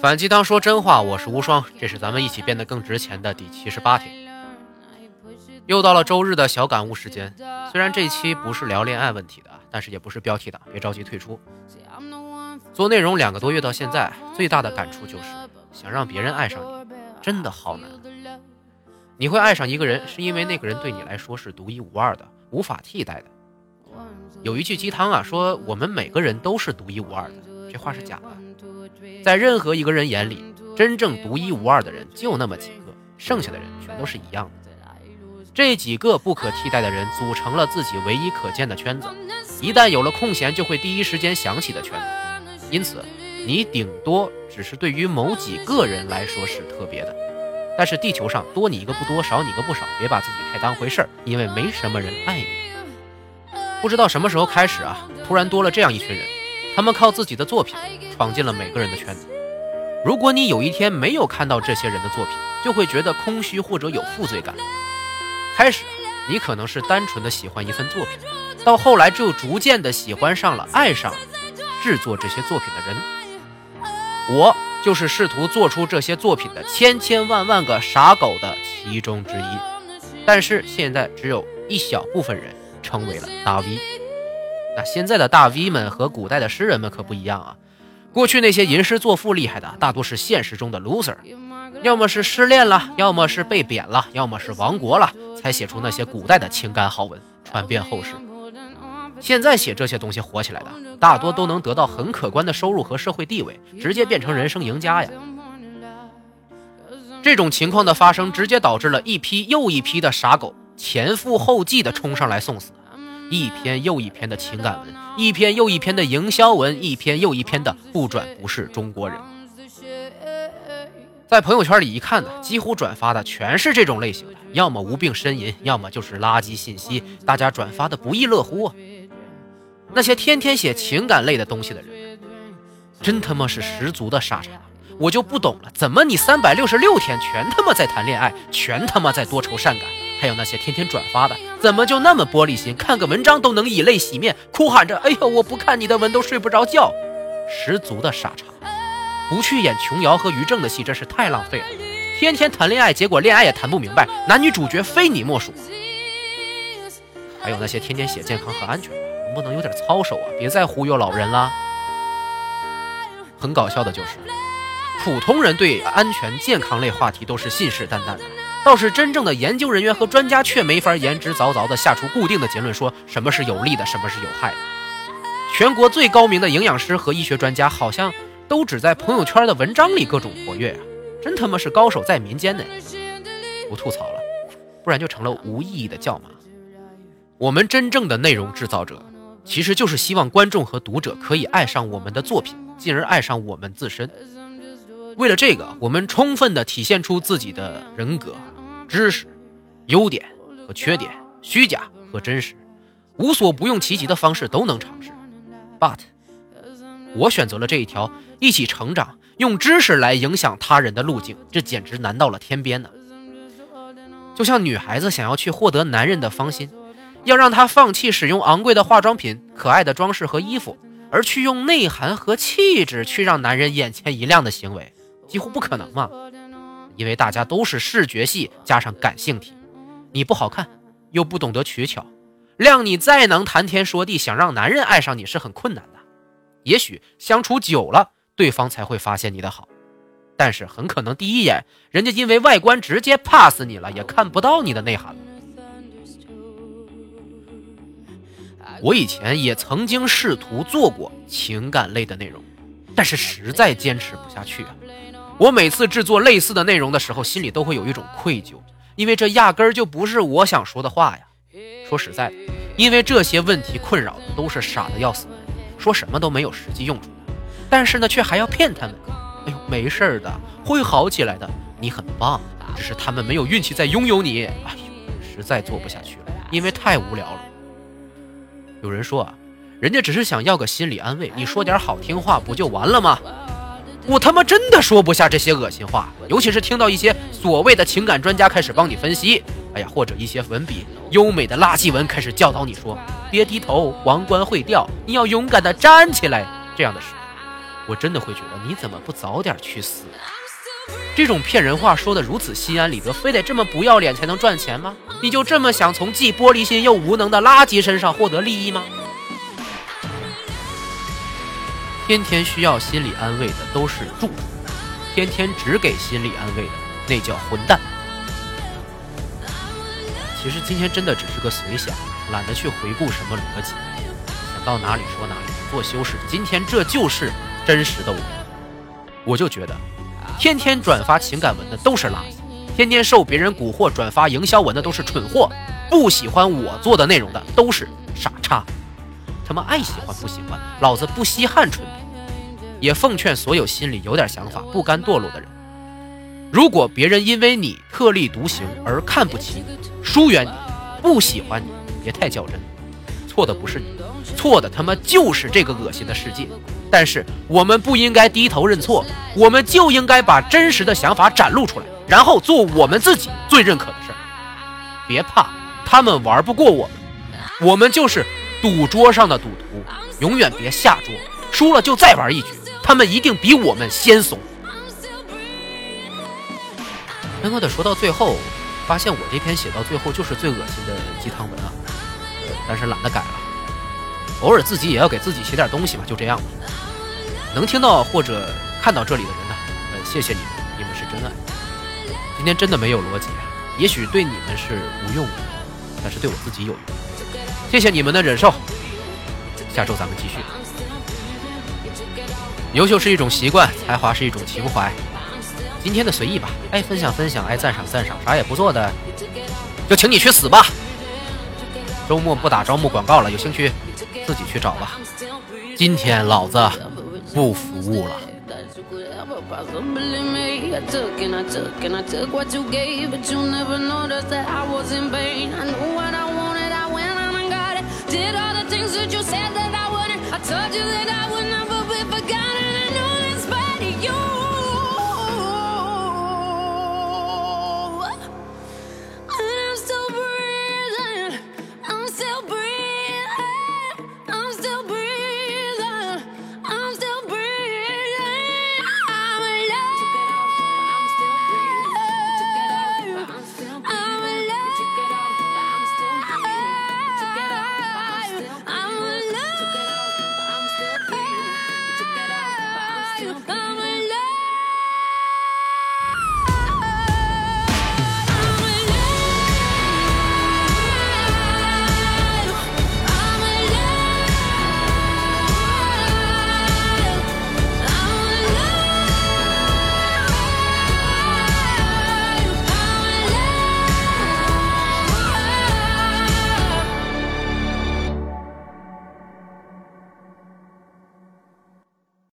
反鸡汤说真话，我是无双，这是咱们一起变得更值钱的第七十八天。又到了周日的小感悟时间，虽然这期不是聊恋爱问题的，但是也不是标题党，别着急退出。做内容两个多月到现在，最大的感触就是，想让别人爱上你，真的好难。你会爱上一个人，是因为那个人对你来说是独一无二的，无法替代的。有一句鸡汤啊，说我们每个人都是独一无二的，这话是假的。在任何一个人眼里，真正独一无二的人就那么几个，剩下的人全都是一样的。这几个不可替代的人组成了自己唯一可见的圈子，一旦有了空闲，就会第一时间想起的圈子。因此，你顶多只是对于某几个人来说是特别的，但是地球上多你一个不多，少你一个不少，别把自己太当回事儿，因为没什么人爱你。不知道什么时候开始啊，突然多了这样一群人，他们靠自己的作品闯进了每个人的圈子。如果你有一天没有看到这些人的作品，就会觉得空虚或者有负罪感。开始，你可能是单纯的喜欢一份作品，到后来就逐渐的喜欢上了、爱上制作这些作品的人。我就是试图做出这些作品的千千万万个傻狗的其中之一，但是现在只有一小部分人成为了大 V。那现在的大 V 们和古代的诗人们可不一样啊，过去那些吟诗作赋厉害的，大多是现实中的 loser。要么是失恋了，要么是被贬了，要么是亡国了，才写出那些古代的情感好文，传遍后世。现在写这些东西火起来的，大多都能得到很可观的收入和社会地位，直接变成人生赢家呀。这种情况的发生，直接导致了一批又一批的傻狗前赴后继的冲上来送死，一篇又一篇的情感文，一篇又一篇的营销文，一篇又一篇的不转不是中国人。在朋友圈里一看呢，几乎转发的全是这种类型的，要么无病呻吟，要么就是垃圾信息，大家转发的不亦乐乎啊。那些天天写情感类的东西的人，真他妈是十足的傻叉。我就不懂了，怎么你三百六十六天全他妈在谈恋爱，全他妈在多愁善感？还有那些天天转发的，怎么就那么玻璃心，看个文章都能以泪洗面，哭喊着：“哎呦，我不看你的文都睡不着觉。”十足的傻叉。不去演琼瑶和于正的戏，真是太浪费了。天天谈恋爱，结果恋爱也谈不明白，男女主角非你莫属。还有那些天天写健康和安全的，能不能有点操守啊？别再忽悠老人了。很搞笑的就是，普通人对安全健康类话题都是信誓旦旦的，倒是真正的研究人员和专家却没法言之凿凿地下出固定的结论，说什么是有利的，什么是有害的。全国最高明的营养师和医学专家好像。都只在朋友圈的文章里各种活跃啊，真他妈是高手在民间呢！不吐槽了，不然就成了无意义的叫骂。我们真正的内容制造者，其实就是希望观众和读者可以爱上我们的作品，进而爱上我们自身。为了这个，我们充分的体现出自己的人格、知识、优点和缺点、虚假和真实，无所不用其极的方式都能尝试。But 我选择了这一条。一起成长，用知识来影响他人的路径，这简直难到了天边呢。就像女孩子想要去获得男人的芳心，要让他放弃使用昂贵的化妆品、可爱的装饰和衣服，而去用内涵和气质去让男人眼前一亮的行为，几乎不可能嘛。因为大家都是视觉系加上感性体，你不好看，又不懂得取巧，谅你再能谈天说地，想让男人爱上你是很困难的。也许相处久了。对方才会发现你的好，但是很可能第一眼，人家因为外观直接 pass 你了，也看不到你的内涵了。我以前也曾经试图做过情感类的内容，但是实在坚持不下去啊！我每次制作类似的内容的时候，心里都会有一种愧疚，因为这压根儿就不是我想说的话呀。说实在的，因为这些问题困扰的都是傻的要死的人，说什么都没有实际用处。但是呢，却还要骗他们。哎呦，没事的，会好起来的。你很棒，只是他们没有运气再拥有你。哎呦，实在做不下去了，因为太无聊了。有人说啊，人家只是想要个心理安慰，你说点好听话不就完了吗？我他妈真的说不下这些恶心话，尤其是听到一些所谓的情感专家开始帮你分析，哎呀，或者一些文笔优美的垃圾文开始教导你说，别低头，王冠会掉，你要勇敢的站起来，这样的事。我真的会觉得你怎么不早点去死？这种骗人话说的如此心安理得，非得这么不要脸才能赚钱吗？你就这么想从既玻璃心又无能的垃圾身上获得利益吗？天天需要心理安慰的都是蛀虫，天天只给心理安慰的那叫混蛋。其实今天真的只是个随想，懒得去回顾什么逻辑，想到哪里说哪里，不做修饰。今天这就是真实的我，我就觉得，天天转发情感文的都是垃圾，天天受别人蛊惑转发营销文的都是蠢货，不喜欢我做的内容的都是傻叉。他们爱喜欢不喜欢，老子不稀罕蠢品。也奉劝所有心里有点想法、不甘堕落的人，如果别人因为你特立独行而看不起你。疏远你，不喜欢你，别太较真。错的不是你，错的他妈就是这个恶心的世界。但是我们不应该低头认错，我们就应该把真实的想法展露出来，然后做我们自己最认可的事儿。别怕，他们玩不过我们，我们就是赌桌上的赌徒，永远别下桌，输了就再玩一局。他们一定比我们先怂。刚刚的说到最后。发现我这篇写到最后就是最恶心的鸡汤文啊，但是懒得改了。偶尔自己也要给自己写点东西嘛，就这样吧。能听到或者看到这里的人呢，呃，谢谢你们，你们是真爱。今天真的没有逻辑，也许对你们是无用的，但是对我自己有用。谢谢你们的忍受，下周咱们继续。优秀是一种习惯，才华是一种情怀。今天的随意吧，爱分享分享，爱赞赏赞赏，啥也不做的，就请你去死吧！周末不打招募广告了，有兴趣自己去找吧。今天老子不服务了。did all the things that you said that I wouldn't. I told you that I